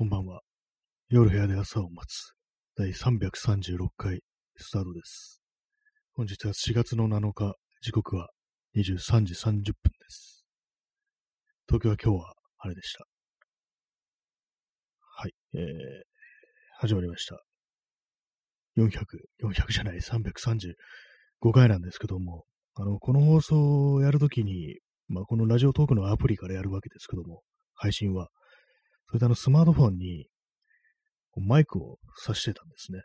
こんばんは。夜部屋で朝を待つ。第336回スタートです。本日は4月の7日、時刻は23時30分です。東京は今日は晴れでした。はい。えー、始まりました。400、400じゃない、335回なんですけども、あの、この放送をやるときに、まあ、このラジオトークのアプリからやるわけですけども、配信は。それであのスマートフォンにマイクを挿してたんですね。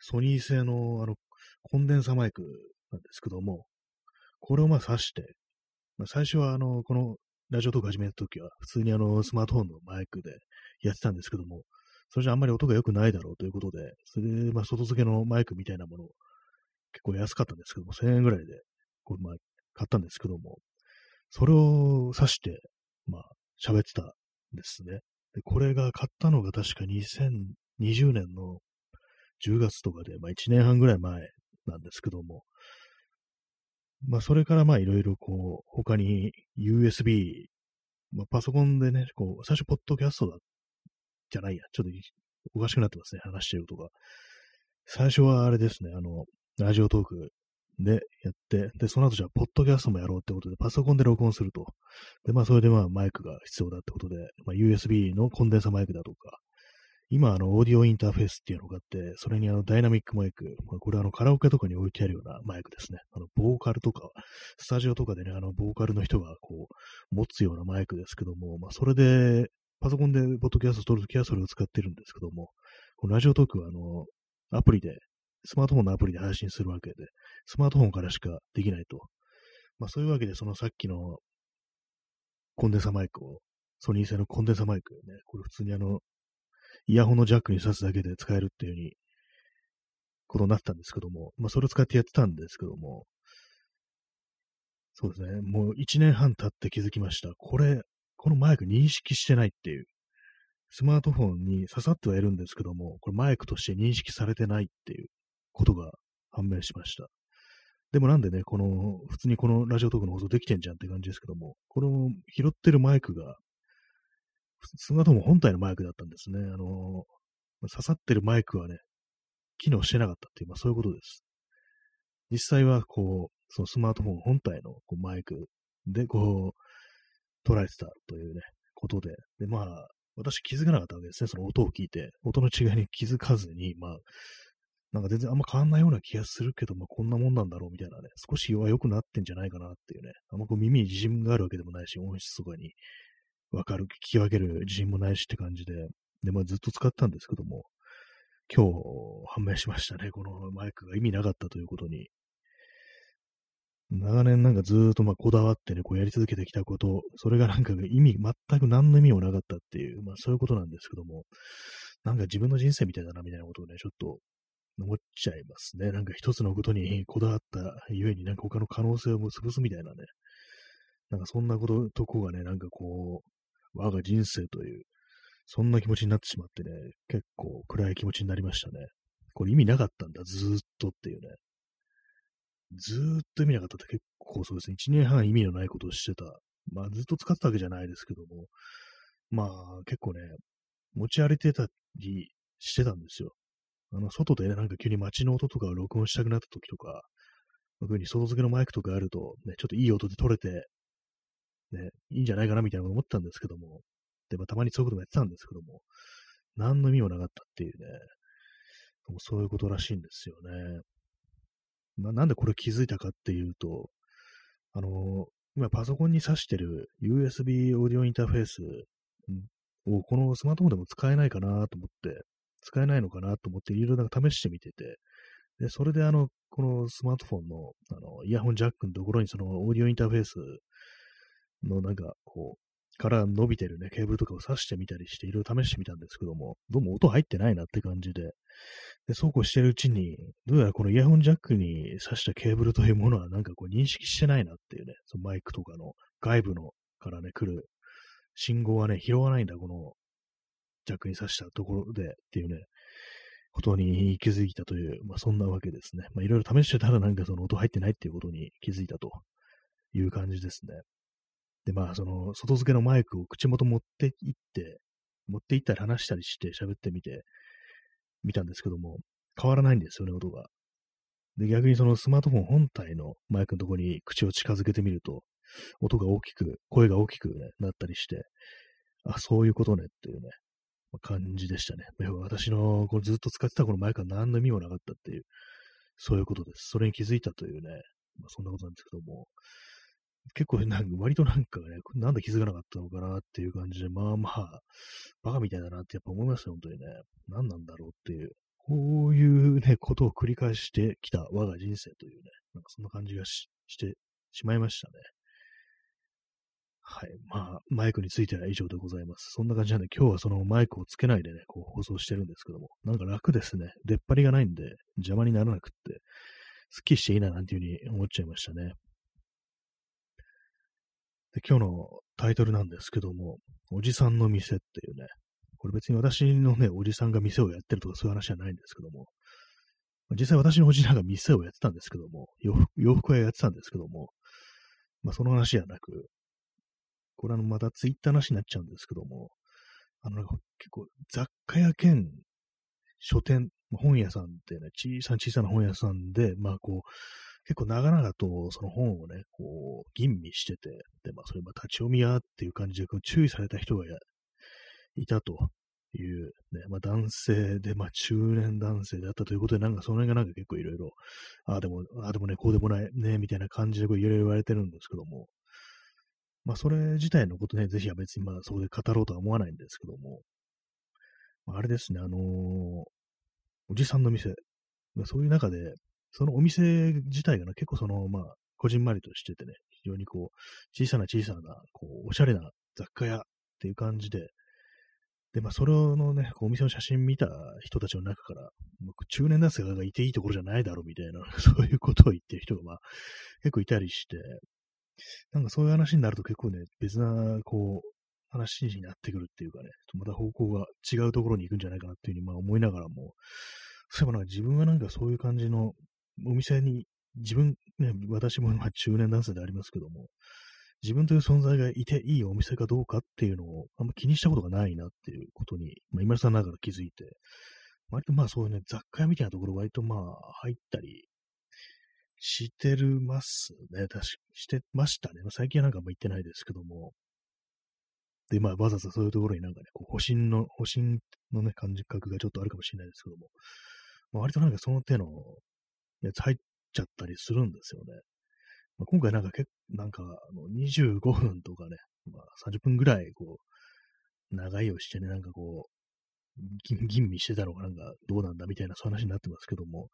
ソニー製のあのコンデンサマイクなんですけども、これをまあ挿して、まあ、最初はあの、このラジオトーク始めた時は普通にあのスマートフォンのマイクでやってたんですけども、それじゃあんまり音が良くないだろうということで、それでまあ外付けのマイクみたいなものを結構安かったんですけども、1000円ぐらいでこれまあ買ったんですけども、それを挿して、まあ喋ってたですね。で、これが買ったのが確か2020年の10月とかで、まあ1年半ぐらい前なんですけども、まあそれからまあいろいろこう、他に USB、まあパソコンでね、こう、最初ポッドキャストだ、じゃないや、ちょっとおかしくなってますね、話してるとか。最初はあれですね、あの、ラジオトークでやって、で、その後じゃあ、ポッドキャストもやろうってことで、パソコンで録音すると。で、まあ、それでまあ、マイクが必要だってことで、まあ、USB のコンデンサマイクだとか、今、あの、オーディオインターフェースっていうのがあって、それにあの、ダイナミックマイク、まあ、これあの、カラオケとかに置いてあるようなマイクですね。あの、ボーカルとか、スタジオとかでね、あの、ボーカルの人がこう、持つようなマイクですけども、まあ、それで、パソコンでポッドキャスト撮るときはそれを使ってるんですけども、このラジオトークはあの、アプリでスマートフォンのアプリで配信するわけで、スマートフォンからしかできないと。まあそういうわけで、そのさっきのコンデンサマイクを、ソニー製のコンデンサマイクをね、これ普通にあの、イヤホンのジャックに挿すだけで使えるっていう風に、ことになったんですけども、まあそれを使ってやってたんですけども、そうですね、もう1年半経って気づきました。これ、このマイク認識してないっていう。スマートフォンに刺さってはいるんですけども、これマイクとして認識されてないっていう。ことが判明しました。でもなんでね、この、普通にこのラジオトークの放送できてんじゃんって感じですけども、この拾ってるマイクが、スマートフォン本体のマイクだったんですね。あの、刺さってるマイクはね、機能してなかったっていう、まあそういうことです。実際は、こう、そのスマートフォン本体のこうマイクで、こう、捉えてたというね、ことで、で、まあ、私気づかなかったわけですね。その音を聞いて、音の違いに気づかずに、まあ、なんか全然あんま変わんないような気がするけど、まあ、こんなもんなんだろうみたいなね、少しは良くなってんじゃないかなっていうね、あんまこう耳に自信があるわけでもないし、音質とかにわかる、聞き分ける自信もないしって感じで、で、まあずっと使ったんですけども、今日判明しましたね、このマイクが意味なかったということに。長年なんかずーっとまあこだわってね、こうやり続けてきたこと、それがなんか意味、全く何の意味もなかったっていう、まあそういうことなんですけども、なんか自分の人生みたいだなみたいなことをね、ちょっと思っちゃいますね。なんか一つのことにこだわったゆえになんか他の可能性を潰すみたいなね。なんかそんなこと、とこがね、なんかこう、我が人生という、そんな気持ちになってしまってね、結構暗い気持ちになりましたね。これ意味なかったんだ、ずーっとっていうね。ずーっと意味なかったって結構そうですね、1年半意味のないことをしてた。まあずっと使ってたわけじゃないですけども、まあ結構ね、持ち歩いてたりしてたんですよ。あの、外でね、なんか急に街の音とかを録音したくなった時とか、特に外付けのマイクとかあると、ね、ちょっといい音で撮れて、ね、いいんじゃないかなみたいなこと思ったんですけども、で、まあ、たまにそういうこともやってたんですけども、何の意味もなかったっていうね、もうそういうことらしいんですよね。ま、なんでこれ気づいたかっていうと、あの、今パソコンに挿してる USB オーディオインターフェースをこのスマートフォンでも使えないかなと思って、使えないのかなと思っていろいろなんか試してみてて、で、それであの、このスマートフォンの、あの、イヤホンジャックのところにそのオーディオインターフェースのなんかこう、から伸びてるね、ケーブルとかを挿してみたりしていろいろ試してみたんですけども、どうも音入ってないなって感じで、で、そうこうしてるうちに、どうやらこのイヤホンジャックに挿したケーブルというものはなんかこう認識してないなっていうね、そのマイクとかの外部のからね、来る信号はね、拾わないんだ、このジャックに挿したところでっていうね、ことに気づいたという、まあそんなわけですね。まあいろいろ試してたらなんかその音入ってないっていうことに気づいたという感じですね。で、まあその外付けのマイクを口元持って行って、持って行ったり話したりして喋ってみて、見たんですけども、変わらないんですよね、音が。で、逆にそのスマートフォン本体のマイクのところに口を近づけてみると、音が大きく、声が大きく、ね、なったりして、あ、そういうことねっていうね、感じでしたね。私のこずっと使ってたこのマイクは何の意味もなかったっていう、そういうことです。それに気づいたというね、まあ、そんなことなんですけども、結構なんか、割となんかね、なんで気づかなかったのかなっていう感じで、まあまあ、バカみたいだなってやっぱ思いますよ、本当にね。何なんだろうっていう。こういうね、ことを繰り返してきた我が人生というね、なんかそんな感じがしてしまいましたね。はい。まあ、マイクについては以上でございます。そんな感じなんで、今日はそのマイクをつけないでね、こう放送してるんですけども、なんか楽ですね。出っ張りがないんで、邪魔にならなくって、すっきりしていいななんていうふうに思っちゃいましたね。で、今日のタイトルなんですけども、おじさんの店っていうね、これ別に私のね、おじさんが店をやってるとかそういう話じゃないんですけども、実際私のおじさんが店をやってたんですけども、洋服屋やってたんですけども、まあその話じゃなく、これはまたツイッターなしになっちゃうんですけども、あの、結構雑貨屋兼書店、本屋さんってね、小さな小さな本屋さんで、まあこう、結構長々とその本をね、こう、吟味してて、で、まあそれまあ立ち読み屋っていう感じで注意された人がいたという、ね、まあ男性で、まあ中年男性であったということで、なんかその辺がなんか結構いろいろ、ああでも、ああでもね、こうでもないね、みたいな感じでこういろいろ言われてるんですけども、まあ、それ自体のことね、ぜひは別にまあ、そこで語ろうとは思わないんですけども、まあ、あれですね、あのー、おじさんの店、まあ、そういう中で、そのお店自体がね、結構その、まあ、こじんまりとしててね、非常にこう、小さな小さな、こう、おしゃれな雑貨屋っていう感じで、で、まあ、それのね、こうお店の写真見た人たちの中から、中年男性がいていいところじゃないだろうみたいな、そういうことを言ってる人が、まあ、結構いたりして、なんかそういう話になると結構ね、別な、こう、話になってくるっていうかね、また方向が違うところに行くんじゃないかなっていうふうにまあ思いながらも、そういえばなんか自分はなんかそういう感じのお店に、自分、ね、私もま中年男性でありますけども、自分という存在がいていいお店かどうかっていうのをあんま気にしたことがないなっていうことに、まあ、今さんながら気づいて、割とまあそういうね、雑貨屋みたいなところ割とまあ入ったりしてるますね。確かしてましたね。最近はなんかも行ってないですけども。で、まあ、わざわざそういうところになんかね、こう、保身の、保身のね、感覚がちょっとあるかもしれないですけども。まあ、割となんかその手のやつ入っちゃったりするんですよね。まあ、今回なんか結構、なんか、あの25分とかね、まあ、30分ぐらい、こう、長いをしてね、なんかこう、吟味してたのがなんかどうなんだみたいなそういう話になってますけども、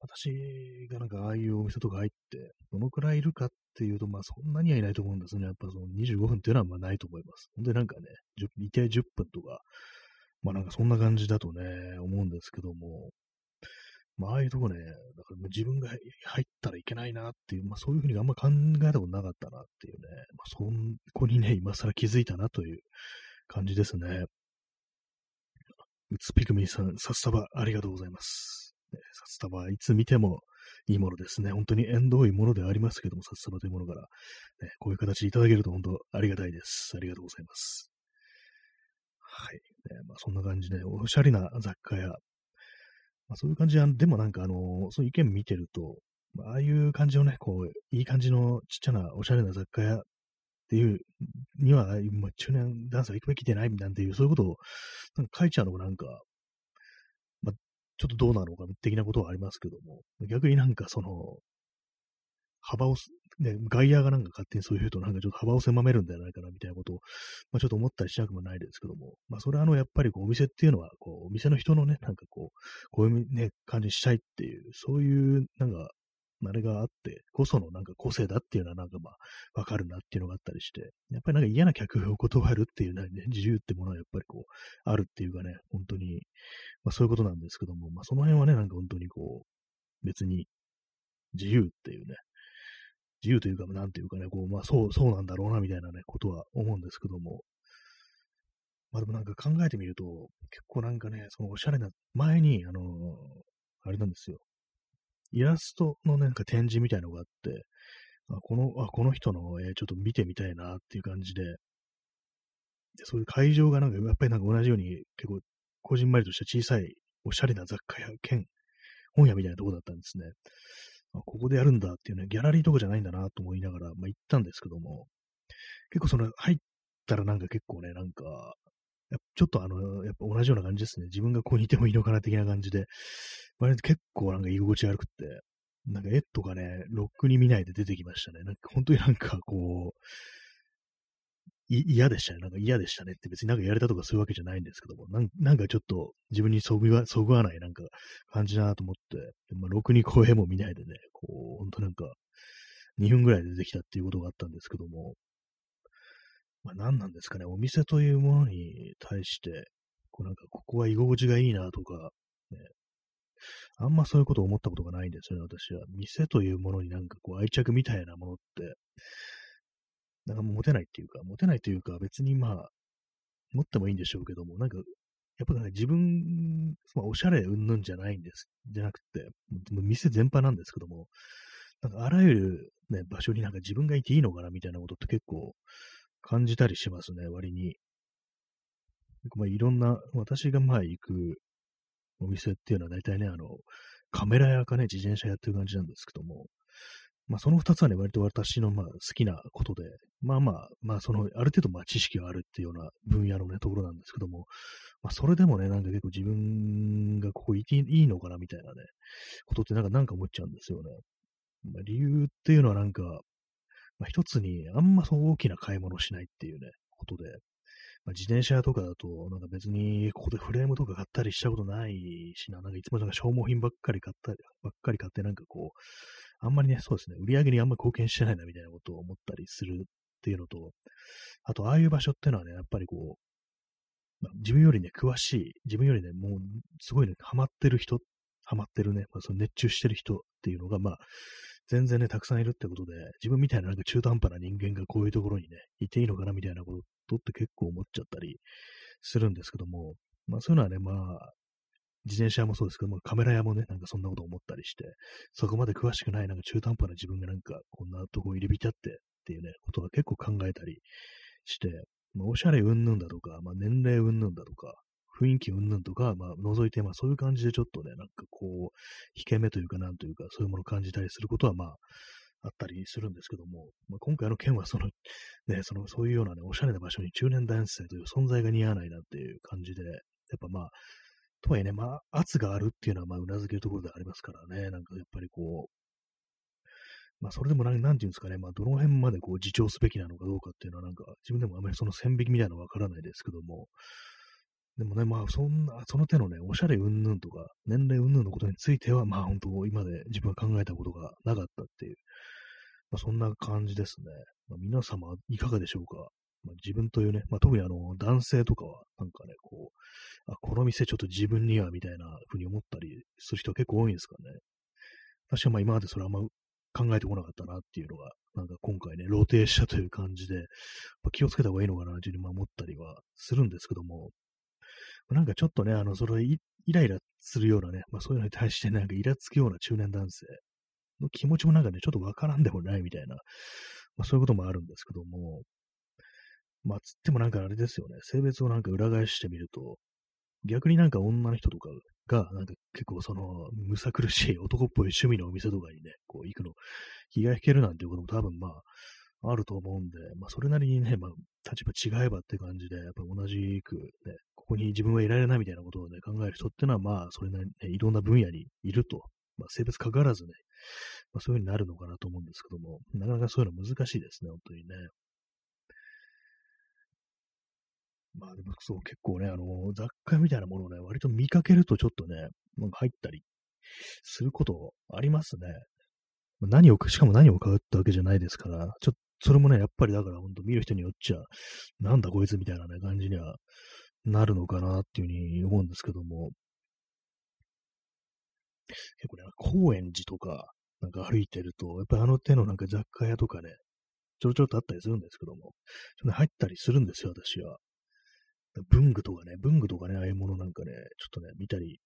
私がなんかああいうお店とか入って、どのくらいいるかっていうと、まあそんなにはいないと思うんですね。やっぱその25分っていうのはまあないと思います。本当になんかね、一定10分とか、まあなんかそんな感じだとね、思うんですけども、まあああいうとこね、だから自分が入ったらいけないなっていう、まあそういうふうにあんま考えたことなかったなっていうね、まあそこにね、今更気づいたなという感じですね。うつぴくみさん、さっさばありがとうございます。札束はいつ見てもいいものですね。本当に縁遠いものではありますけども、札束というものから、ね、こういう形でいただけると本当ありがたいです。ありがとうございます。はい。ね、まあ、そんな感じで、おしゃれな雑貨や、まあ、そういう感じで、でもなんかあの、そういう意見見てると、ああいう感じのね、こう、いい感じのちっちゃなおしゃれな雑貨屋っていうには、ま、中年男性は行くべきでないなんていう、そういうことをなんか書いちゃうのがなんか、ちょっとどうなのか的なことはありますけども、逆になんかその、幅を、ね、外野がなんか勝手にそういうとなんかちょっと幅を狭めるんじゃないかなみたいなことを、まあ、ちょっと思ったりしなくもないですけども、まあそれはあのやっぱりこうお店っていうのは、こうお店の人のね、なんかこう、こういうね、感じにしたいっていう、そういうなんかあれがあってこそのなんか個性だっていうのはなんかまあわかるなっていうのがあったりして、やっぱりなんか嫌な客を断るっていうね、自由ってものはやっぱりこう、あるっていうかね、本当に、まあそういうことなんですけども、まあその辺はね、なんか本当にこう、別に自由っていうね、自由というか、なんていうかね、こう、まあそう、そうなんだろうなみたいなね、ことは思うんですけども、まあでもなんか考えてみると、結構なんかね、そのおしゃれな、前に、あの、あれなんですよ。イラストのなんか展示みたいのがあって、あこの、あ、この人の、えー、ちょっと見てみたいなっていう感じで、でそういう会場がなんか、やっぱりなんか同じように結構、こじんまりとした小さい、おしゃれな雑貨屋兼本屋みたいなとこだったんですね。あここでやるんだっていうね、ギャラリーとかじゃないんだなと思いながら、まあ、行ったんですけども、結構その入ったらなんか結構ね、なんか、ちょっとあの、やっぱ同じような感じですね。自分がここにいてもいいのかな的な感じで、割と結構なんか居心地悪くって、なんか絵とかね、ロックに見ないで出てきましたね。なんか本当になんかこう、嫌でしたね。なんか嫌でしたねって別になんかやれたとかそういうわけじゃないんですけども、なんなんかちょっと自分にそぐわそぐわないなんか感じだなと思って、まあ、ろくに声も見ないでね、こう、ほんとなんか2分ぐらいで出てきたっていうことがあったんですけども、まあ何なんですかね、お店というものに対して、こうなんかここは居心地がいいなとか、ね、あんまそういうことを思ったことがないんですよね、私は。店というものになんかこう愛着みたいなものって、なんか持てないっていうか、持てないというか、別にまあ、持ってもいいんでしょうけども、なんか、やっぱね、自分、まあ、おしゃれうんぬんじゃないんです、じゃなくて、店全般なんですけども、なんかあらゆるね、場所になんか自分がいていいのかなみたいなことって結構感じたりしますね、割に。まあ、いろんな、私がまあ行くお店っていうのは大体ね、あの、カメラ屋かね、自転車やってる感じなんですけども、まあ、その二つはね、割と私のまあ好きなことで、まあまあ、まあ、その、ある程度まあ知識があるっていうような分野のね、ところなんですけども、まあ、それでもね、なんか結構自分がここいていいのかなみたいなね、ことってなんかなんか思っちゃうんですよね。まあ、理由っていうのはなんか、まあ、一つにあんまそう大きな買い物しないっていうね、ことで、まあ、自転車とかだと、なんか別にここでフレームとか買ったりしたことないしな、なんかいつもなんか消耗品ばっかり買ったり、ばっかり買ってなんかこう、あんまりね、そうですね、売り上げにあんまり貢献してないなみたいなことを思ったりするっていうのと、あと、ああいう場所っていうのはね、やっぱりこう、まあ、自分よりね、詳しい、自分よりね、もう、すごいね、ハマってる人、ハマってるね、まあ、その熱中してる人っていうのが、まあ、全然ね、たくさんいるってことで、自分みたいななんか中途半端な人間がこういうところにね、いていいのかなみたいなことって結構思っちゃったりするんですけども、まあそういうのはね、まあ、自転車もそうですけども、カメラ屋もね、なんかそんなこと思ったりして、そこまで詳しくない、なんか中途半端な自分がなんか、こんなとこ入り浸ってっていうね、ことが結構考えたりして、まあ、おしゃれうんぬんだとか、まあ、年齢うんぬんだとか、雰囲気うんぬんとか、まあ、除いて、まあ、そういう感じでちょっとね、なんかこう、引け目というか、なんというか、そういうものを感じたりすることは、まあ、あったりするんですけども、まあ、今回の件はその、ね、その、そういうようなね、おしゃれな場所に中年男性という存在が似合わないなっていう感じで、やっぱまあ、とはいえね、まあ、圧があるっていうのは、まあ、うなずけるところでありますからね、なんかやっぱりこう、まあ、それでもなん、なんていうんですかね、まあ、どの辺までこう、自重すべきなのかどうかっていうのは、なんか、自分でもあまりその線引きみたいなのはわからないですけども、でもね、まあ、そんな、その手のね、おしゃれうんぬんとか、年齢うんぬんのことについては、まあ、本当今で自分が考えたことがなかったっていう、まあ、そんな感じですね。まあ、皆様、いかがでしょうか？まあ、自分というね、まあ、特にあの、男性とかは、なんかね、こう、あ、この店ちょっと自分には、みたいな風に思ったりする人は結構多いんですかね。確かまあ今までそれあんま考えてこなかったなっていうのが、なんか今回ね、露呈したという感じで、まあ、気をつけた方がいいのかなというふうに思ったりはするんですけども、なんかちょっとね、あの、それイライラするようなね、まあそういうのに対してなんかイラつくような中年男性の気持ちもなんかね、ちょっとわからんでもないみたいな、まあそういうこともあるんですけども、まあ、つってもなんかあれですよね。性別をなんか裏返してみると、逆になんか女の人とかが、なんか結構その、むさ苦しい男っぽい趣味のお店とかにね、こう行くの、気が引けるなんていうことも多分まあ、あると思うんで、まあそれなりにね、まあ立場違えばって感じで、やっぱ同じくね、ここに自分はいられないみたいなことをね、考える人ってのはまあ、それなりに、ね、いろんな分野にいると。まあ性別関わらずね、まあそういう風になるのかなと思うんですけども、なかなかそういうの難しいですね、本当にね。まあでもそう結構ね、あの、雑貨みたいなものをね、割と見かけるとちょっとね、なんか入ったりすることありますね。何を、しかも何を買うってわけじゃないですから、ちょっと、それもね、やっぱりだから本当見る人によっちゃ、なんだこいつみたいなね、感じにはなるのかなっていうふうに思うんですけども、結構ね、高円寺とか、なんか歩いてると、やっぱりあの手のなんか雑貨屋とかね、ちょろちょろとあったりするんですけども、ちょっと、入ったりするんですよ、私は。文具とかね、文具とかね、ああいうものなんかね、ちょっとね、見たり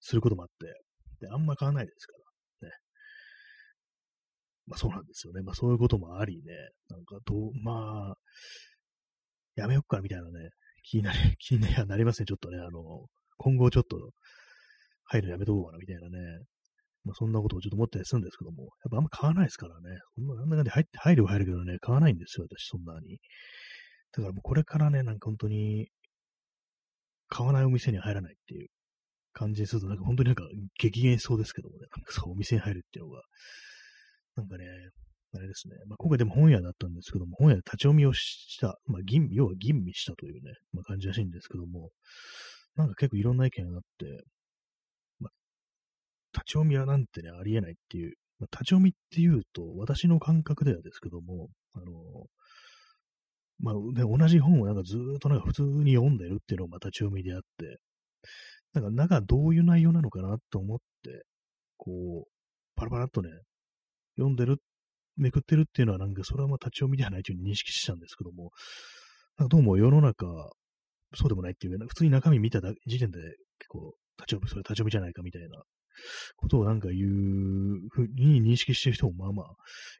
することもあって、で、あんま買わないですから、ね。まあそうなんですよね。まあそういうこともありね、なんかどう、まあ、やめよっかみたいなね、気になり、気になりますね、ちょっとね、あの、今後ちょっと入るのやめとこうかなみたいなね、まあそんなことをちょっと思ったりするんですけども、やっぱあんま買わないですからね、そんな、なんだかんだ入って、入るは入るけどね、買わないんですよ、私、そんなに。だからもうこれからね、なんか本当に、買わないお店に入らないっていう感じにすると、なんか本当になんか激減しそうですけどもね、なんかそうお店に入るっていうのが、なんかね、あれですね。まあ、今回でも本屋だったんですけども、本屋で立ち読みをした、まあ、吟要は吟味したというね、まあ、感じらしいんですけども、なんか結構いろんな意見があって、まあ、立ち読みはなんてね、ありえないっていう、まあ、立ち読みっていうと、私の感覚ではですけども、あの、まあ、ね、同じ本をなんかずっとなんか普通に読んでるっていうのが立ち読みであって、なんか中どういう内容なのかなと思って、こう、パラパラっとね、読んでる、めくってるっていうのはなんかそれはまあ立ち読みではないというふうに認識したんですけども、なんかどうも世の中、そうでもないっていう、普通に中身見た時点で結構立ち読み、それ立ち読みじゃないかみたいなことをなんか言うふうに認識してる人もまあまあ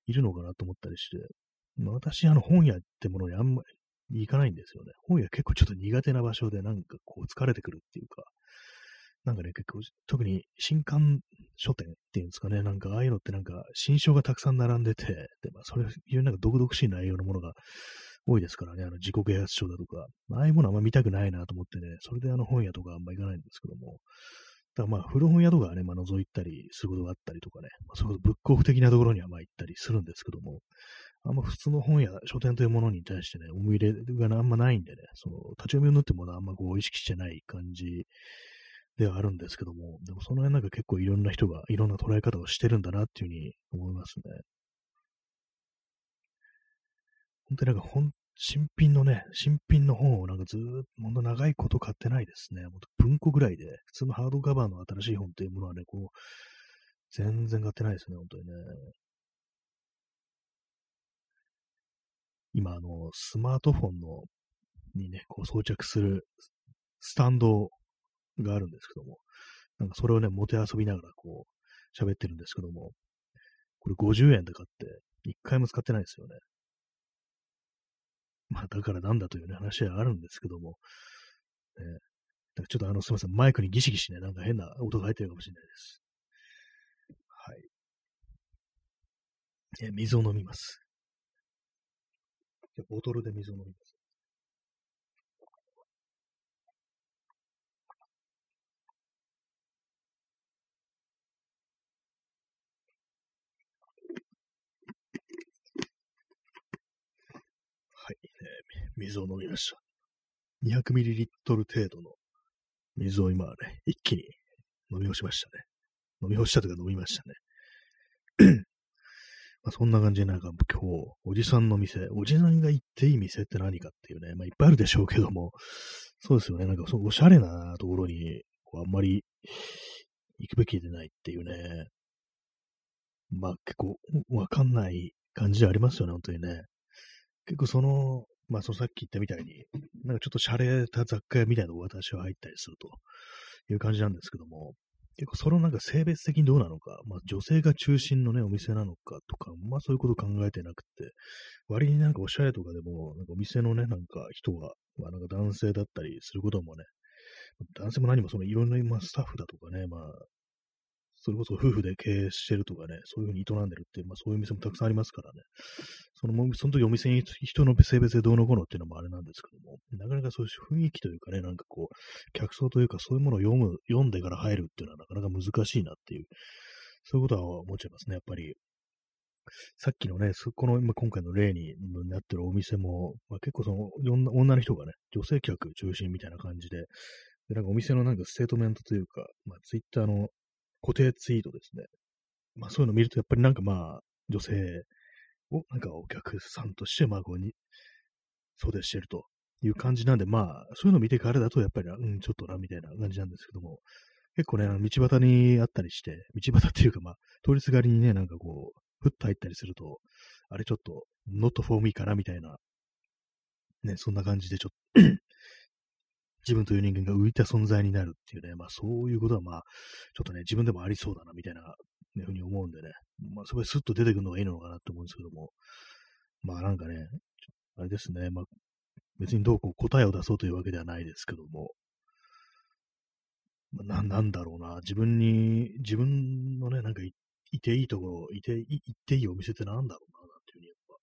いるのかなと思ったりして、まあ、私、あの本屋ってものにあんまり行かないんですよね。本屋結構ちょっと苦手な場所でなんかこう疲れてくるっていうか、なんかね、結構、特に新刊書店っていうんですかね、なんかああいうのってなんか新書がたくさん並んでて、で、まあ、それいうなんか独々しい内容のものが多いですからね、あの自己啓発書だとか、まああいうものあんま見たくないなと思ってね、それであの本屋とかあんま行かないんですけども、だからまあ古本屋とかはね、まあ覗いたりすることがあったりとかね、まあ、それこそブックオフ的なところにはまあ行ったりするんですけども、あんま普通の本や書店というものに対してね、思い入れがあんまないんでね、その立ち読みを縫ってものあんまこう意識してない感じではあるんですけども、でもその辺なんか結構いろんな人がいろんな捉え方をしてるんだなっていうふうに思いますね。本当になんか本、新品のね、新品の本をなんかずーっと、ほんと長いこと買ってないですね。文庫ぐらいで、普通のハードカバーの新しい本っていうものはね、こう、全然買ってないですね、本当にね。今、あの、スマートフォンの、にね、こう装着するスタンドをがあるんですけども、なんかそれをね、もてあそびながらこう、喋ってるんですけども、これ50円で買って、一回も使ってないですよね。まあ、だからなんだというね、話はあるんですけども、ね、だちょっとあの、すみません、マイクにギシギシね、なんか変な音が入ってるかもしれないです。はい。え水を飲みます。ボトルで水を飲みます。水を飲みました。200ml 程度の水を今はね、一気に飲み干しましたね。飲み干したというか飲みましたね。まあ、そんな感じでなんか今日、おじさんの店、おじさんが行っていい店って何かっていうね、まあいっぱいあるでしょうけども、そうですよね、なんかそうおしゃれなところに、こうあんまり行くべきでないっていうね、まあ結構わかんない感じでありますよね、本当にね。結構その、まあそのさっき言ったみたいに、なんかちょっと洒落た雑貨屋みたいなのが私は入ったりするという感じなんですけども、結構そのなんか性別的にどうなのか、まあ女性が中心のね、お店なのかとか、まあそういうこと考えてなくて、割になんかおしゃれとかでも、なんかお店のね、なんか人が、まあなんか男性だったりすることもね、男性も何もそのいろんな、まあ、スタッフだとかね、まあそれこそ夫婦で経営してるとかね、そういうふうに営んでるっていう、まあそういう店もたくさんありますからね。その、その時お店に人の性別でどうのこうのっていうのもあれなんですけども、なかなかそういう雰囲気というかね、なんかこう、客層というかそういうものを読む、読んでから入るっていうのはなかなか難しいなっていう、そういうことは思っちゃいますね、やっぱり。さっきのね、この今今回の例になってるお店も、まあ、結構その女の人がね、女性客中心みたいな感じで、でなんかお店のなんかステートメントというか、まあ、ツイッターの固定ツイートですね。まあそういうのを見ると、やっぱりなんかまあ、女性をなんかお客さんとして、まあこうに、そうでしてるという感じなんで、まあ、そういうのを見てからだと、やっぱり、うん、ちょっとな、みたいな感じなんですけども、結構ね、道端にあったりして、道端っていうかまあ、通りすがりにね、なんかこう、ふっと入ったりすると、あれちょっと、not for me かな、みたいな、ね、そんな感じでちょっと自分という人間が浮いた存在になるっていうね、まあそういうことはまあ、ちょっとね、自分でもありそうだな、みたいな、ね、ふうに思うんでね、まあそこでスッと出てくるのがいいのかなって思うんですけども、まあなんかね、あれですね、まあ、別にどうこう答えを出そうというわけではないですけども、まあ、ななんだろうな、自分に、自分のね、なんかいいていいところ、いていい、いていいお店ってなんだろうな、なんていうふうにやっぱ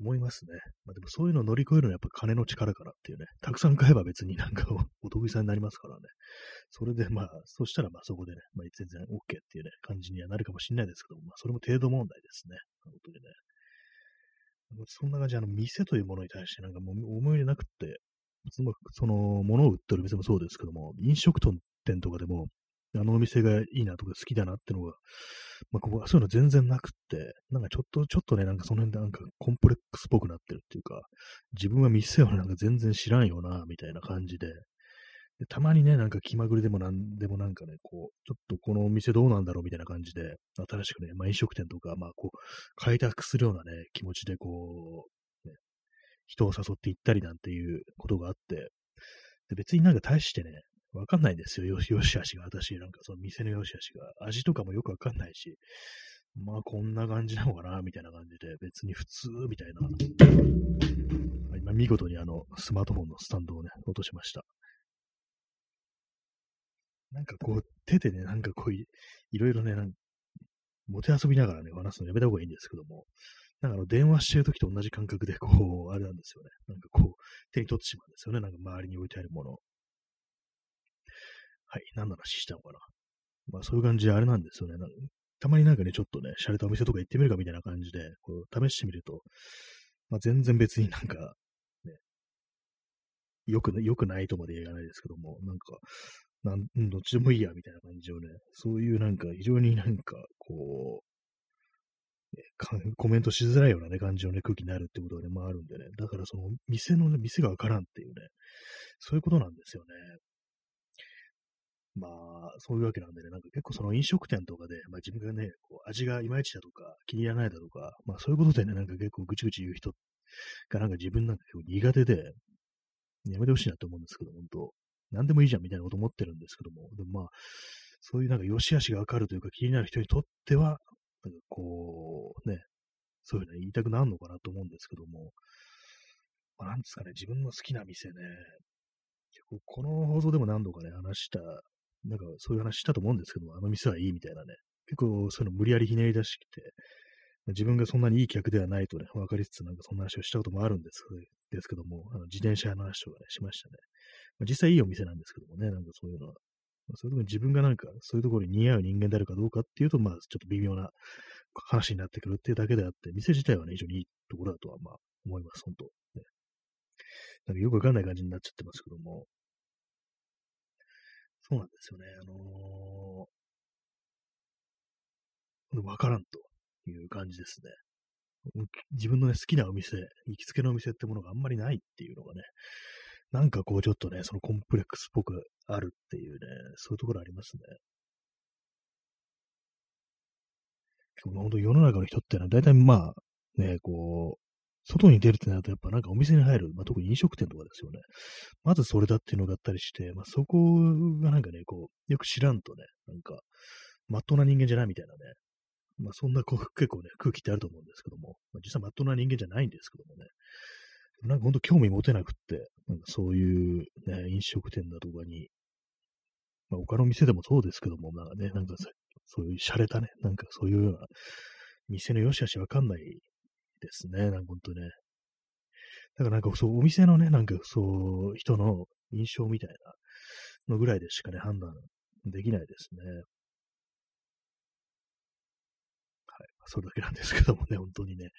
思いますね。まあでもそういうのを乗り越えるのはやっぱ金の力からっていうね、たくさん買えば別になんか お得意さんになりますからね。それでまあ、そしたらまあそこでね、まあ全然 OK っていうね、感じにはなるかもしれないですけども、まあそれも程度問題ですね。本当にね。そんな感じで、あの、店というものに対してなんかもう思い入れなくって、その、その、物を売ってる店もそうですけども、飲食店とかでも、あのお店がいいなとか好きだなってのが、まあ、ここはそういうの全然なくって、なんかちょっと、ちょっとね、なんかその辺でなんかコンプレックスっぽくなってるっていうか、自分は店をなんか全然知らんよな、みたいな感じで、でたまにね、なんか気まぐれでもなんでもなんかね、こう、ちょっとこのお店どうなんだろうみたいな感じで、新しくね、まあ飲食店とか、まあこう、開拓するようなね、気持ちでこう、ね、人を誘って行ったりなんていうことがあって、で別になんか大してね、わかんないんですよ、よし、よしあしが。私、なんかその店のよしあしが。味とかもよくわかんないし、まあこんな感じなのかな、みたいな感じで、別に普通、みたいな。今見事にあの、スマートフォンのスタンドをね、落としました。なんかこう、手でね、なんかこうい、いろいろね、なんもて遊びながらね、話すのやめた方がいいんですけども、なんかあの、電話してるときと同じ感覚で、こう、あれなんですよね。なんかこう、手に取ってしまうんですよね。なんか周りに置いてあるもの。はい、何の話したのかな。まあそういう感じであれなんですよね。たまになんかね、ちょっとね、洒落たお店とか行ってみるかみたいな感じで、こう、試してみると、まあ全然別になんか、ね、よく、よくないとまで言わないですけども、なんか、なん、どっちでもいいや、みたいな感じをね、そういうなんか、非常になんか、こう、ね、コメントしづらいようなね、感じのね、空気になるってことがね、まああるんでね、だからその、店のね、店がわからんっていうね、そういうことなんですよね。まあ、そういうわけなんでね、なんか結構その飲食店とかで、まあ自分がね、こう味がいまいちだとか、気に入らないだとか、まあそういうことでね、なんか結構ぐちぐち言う人がなんか自分なんか結構苦手で、やめてほしいなと思うんですけど、本当。何でもいいじゃんみたいなこと思ってるんですけども、でもまあ、そういうなんか良し悪しがわかるというか気になる人にとっては、なんかこう、ね、そういうの言いたくなるのかなと思うんですけども、まあ、なんですかね、自分の好きな店ね、結構この放送でも何度かね、話した、なんかそういう話したと思うんですけども、あの店はいいみたいなね、結構そういうの無理やりひねり出してきて、自分がそんなにいい客ではないとね、分かりつつなんかそんな話をしたこともあるんですですけども、あの自転車の話とかね、しましたね。まあ、実際いいお店なんですけどもね、なんかそういうのは。まあ、そういうとこ自分がなんか、そういうところに似合う人間であるかどうかっていうと、まあ、ちょっと微妙な話になってくるっていうだけであって、店自体はね、非常にいいところだとは、まあ、思います、本当ね。なんかよくわかんない感じになっちゃってますけども。そうなんですよね。あのー、わからんという感じですね。自分のね、好きなお店、行きつけのお店ってものがあんまりないっていうのがね、なんかこうちょっとね、そのコンプレックスっぽくあるっていうね、そういうところありますね。本当世の中の人ってのは大体まあ、ね、こう、外に出るってなるとやっぱなんかお店に入る、まあ、特に飲食店とかですよね。まずそれだっていうのがあったりして、まあ、そこがなんかね、こう、よく知らんとね、なんか、まっとうな人間じゃないみたいなね。まあそんなこう 結構ね、空気ってあると思うんですけども、まあ、実はまっとうな人間じゃないんですけどもね。なんか本当興味持てなくって、なんかそういう、ね、飲食店だとかに、まあ、他の店でもそうですけども、なんかね、なんかそういう洒落たね、なんかそういうような店の良し悪しわかんないですね、なんか本当ね。だからなんかそう、お店のね、なんかそう、人の印象みたいなのぐらいでしかね、判断できないですね。はい。それだけなんですけどもね、本当にね。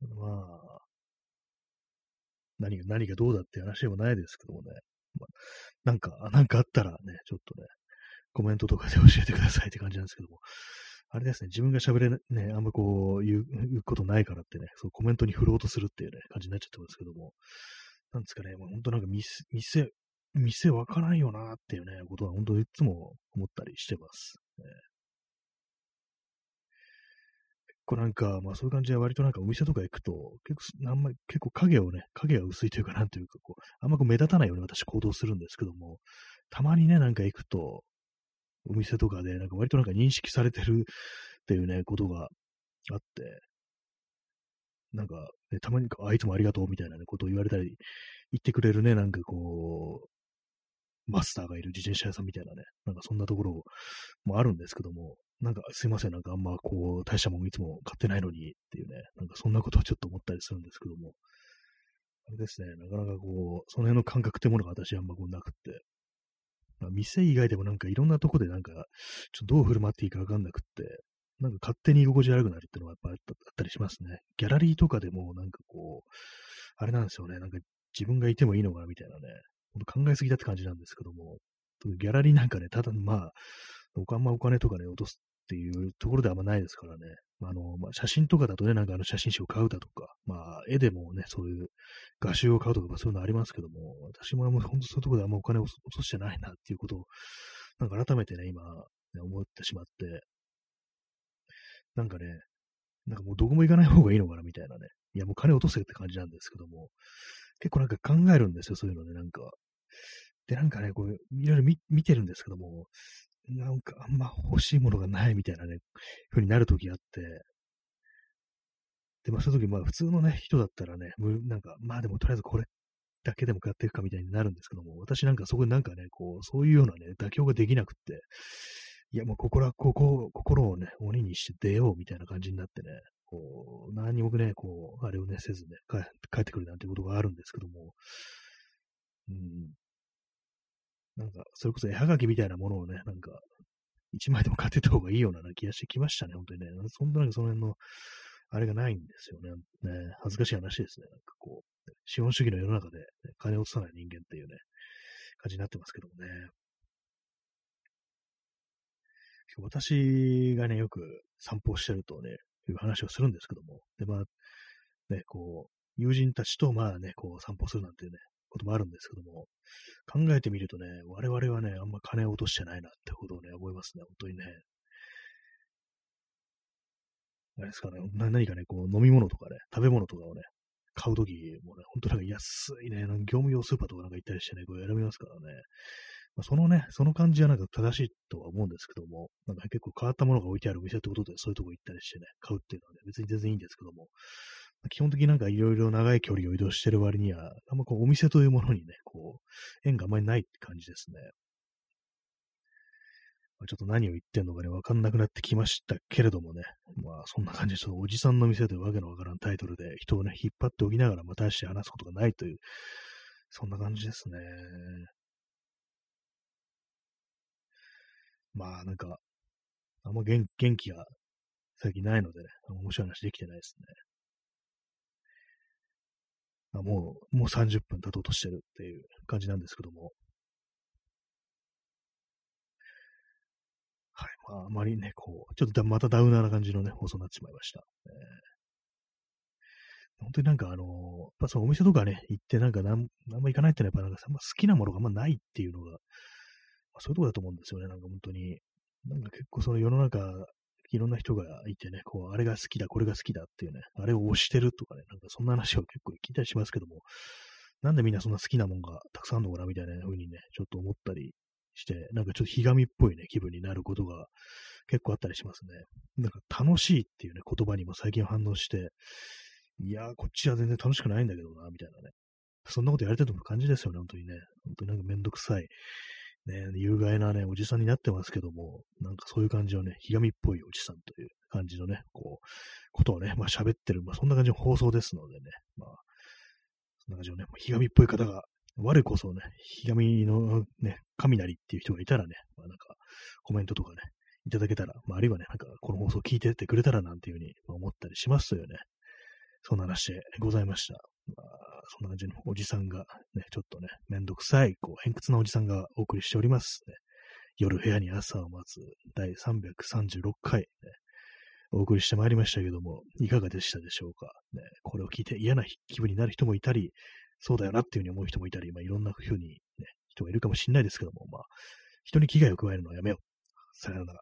まあ、何が、何がどうだって話でもないですけどもね。まあ、なんか、なんかあったらね、ちょっとね、コメントとかで教えてくださいって感じなんですけども。あれですね、自分が喋れね、あんまこう言う、言うことないからってね、そうコメントに振ろうとするっていうね、感じになっちゃってますけども。なんですかね、もう本当なんか店、店、店わからんよなっていうね、ことは本当いつも思ったりしてます。ね、構なんか、まあそういう感じで割となんかお店とか行くと、結構、あんま結構影をね、影が薄いというか、なんていうか、こう、あんまこう目立たないように私行動するんですけども、たまにね、なんか行くと、お店とかで、なんか割となんか認識されてるっていうね、ことがあって、なんか、ね、たまに、あ、いつもありがとうみたいな、ね、ことを言われたり、言ってくれるね、なんかこう、マスターがいる自転車屋さんみたいなね、なんかそんなところもあるんですけども、なんかすいません、なんかあんまこう、大したもんいつも買ってないのにっていうね、なんかそんなことをちょっと思ったりするんですけども、あれですね、なかなかこう、その辺の感覚ってものが私あんまこうなくって、まあ、店以外でもなんかいろんなとこでなんか、ちょっとどう振る舞っていいかわかんなくって、なんか勝手に居心地悪くなるっていうのはやっぱあったりしますね。ギャラリーとかでもなんかこう、あれなんですよね、なんか自分がいてもいいのかなみたいなね、ほんと考えすぎたって感じなんですけども、ギャラリーなんかね、ただまあ、あんまお金とかね、落とすっていうところではあんまないですからね。あの、まあ、写真とかだとね、なんかあの写真集を買うだとか、まあ、絵でもね、そういう画集を買うとか、そういうのありますけども、私ももう本当そういうところであんまお金を落としてないなっていうことを、なんか改めてね、今、ね、思ってしまって、なんかね、なんかもうどこも行かない方がいいのかなみたいなね。いや、もう金落とせって感じなんですけども、結構なんか考えるんですよ、そういうのね、なんか。で、なんかね、こう、いろいろ見てるんですけども、なんかあんま欲しいものがないみたいなね、風になるときあって、で、まあそういう時、まあ普通のね、人だったらね、なんか、まあでもとりあえずこれだけでも買っていくかみたいになるんですけども、私なんかそこでなんかね、こう、そういうようなね、妥協ができなくって、いやもう心は、ここ、心をね、鬼にして出ようみたいな感じになってね、こう、何もね、こう、あれをね、せずね、帰ってくるなんてことがあるんですけども、うん、なんか、それこそ絵はがきみたいなものをね、なんか、一枚でも買ってた方がいいような気がしてきましたね、本当にね。そんなにその辺の、あれがないんですよね。ね恥ずかしい話ですね。なんかこう、資本主義の世の中で、ね、金を落とさない人間っていうね、感じになってますけどもね。私がね、よく散歩してるとね、いう話をするんですけども、で、まあ、ね、こう、友人たちと、まあね、こう散歩するなんていうね、こともあるんですけども、考えてみるとね、我々はね、あんま金を落としてないなってことをね、思いますね、本当にね。あれですかね、何かね、こう飲み物とかね、食べ物とかをね、買うときもね、本当なんか安いね、業務用スーパーとかなんか行ったりしてね、これ選びますからね。まあ、そのね、その感じはなんか正しいとは思うんですけども、なんか結構変わったものが置いてあるお店ってことで、そういうとこ行ったりしてね、買うっていうのはね、別に全然いいんですけども、基本的になんかいろいろ長い距離を移動してる割には、あんまこうお店というものにね、こう、縁があまりないって感じですね。まあ、ちょっと何を言ってんのかね、わかんなくなってきましたけれどもね。まあ、そんな感じで、ちょっとおじさんの店というわけのわからんタイトルで人をね、引っ張っておきながら、またして話すことがないという、そんな感じですね。まあ、なんか、あんま元気が最近ないのでね、面白い話できてないですね。あもう、もう30分経とうとしてるっていう感じなんですけども。はい。まあ、あまりね、こう、ちょっとまたダウナーな感じのね、放送になってしまいました。えー、本当になんかあのー、やっぱそのお店とかね、行ってなんかなん、あんま行かないってのはやっぱなんか好きなものがあんまないっていうのが、まあ、そういうとこだと思うんですよね。なんか本当に。なんか結構その世の中いろんな人がいてね、こう、あれが好きだ、これが好きだっていうね、あれを推してるとかね、なんかそんな話を結構聞いたりしますけども、なんでみんなそんな好きなもんがたくさんあるのかなみたいな風にね、ちょっと思ったりして、なんかちょっとひがみっぽいね、気分になることが結構あったりしますね。なんか楽しいっていうね、言葉にも最近反応して、いやー、こっちは全然楽しくないんだけどな、みたいなね。そんなことやれてる感じですよね、本当にね。本当になんかめんどくさいね、有害なね、おじさんになってますけども、なんかそういう感じのね、ひがみっぽいおじさんという感じのね、こう、ことをね、まあ喋ってる、まあそんな感じの放送ですのでね、まあ、そんな感じのね、ひがみっぽい方が、我こそね、ひがみのね、雷っていう人がいたらね、まあなんか、コメントとかね、いただけたら、まああるいはね、なんかこの放送聞いててくれたらなんていうふうに思ったりしますよね。そんな話でございました。まあ、そんな感じのおじさんが、ね、ちょっとね、めんどくさい、こう、偏屈なおじさんがお送りしておりますね。夜部屋に朝を待つ第336回、ね、お送りしてまいりましたけども、いかがでしたでしょうか。ね、これを聞いて嫌な気分になる人もいたり、そうだよなっていうふうに思う人もいたり、まあ、いろんな風にね、人がいるかもしれないですけども、まあ、人に危害を加えるのはやめよう。さよなら。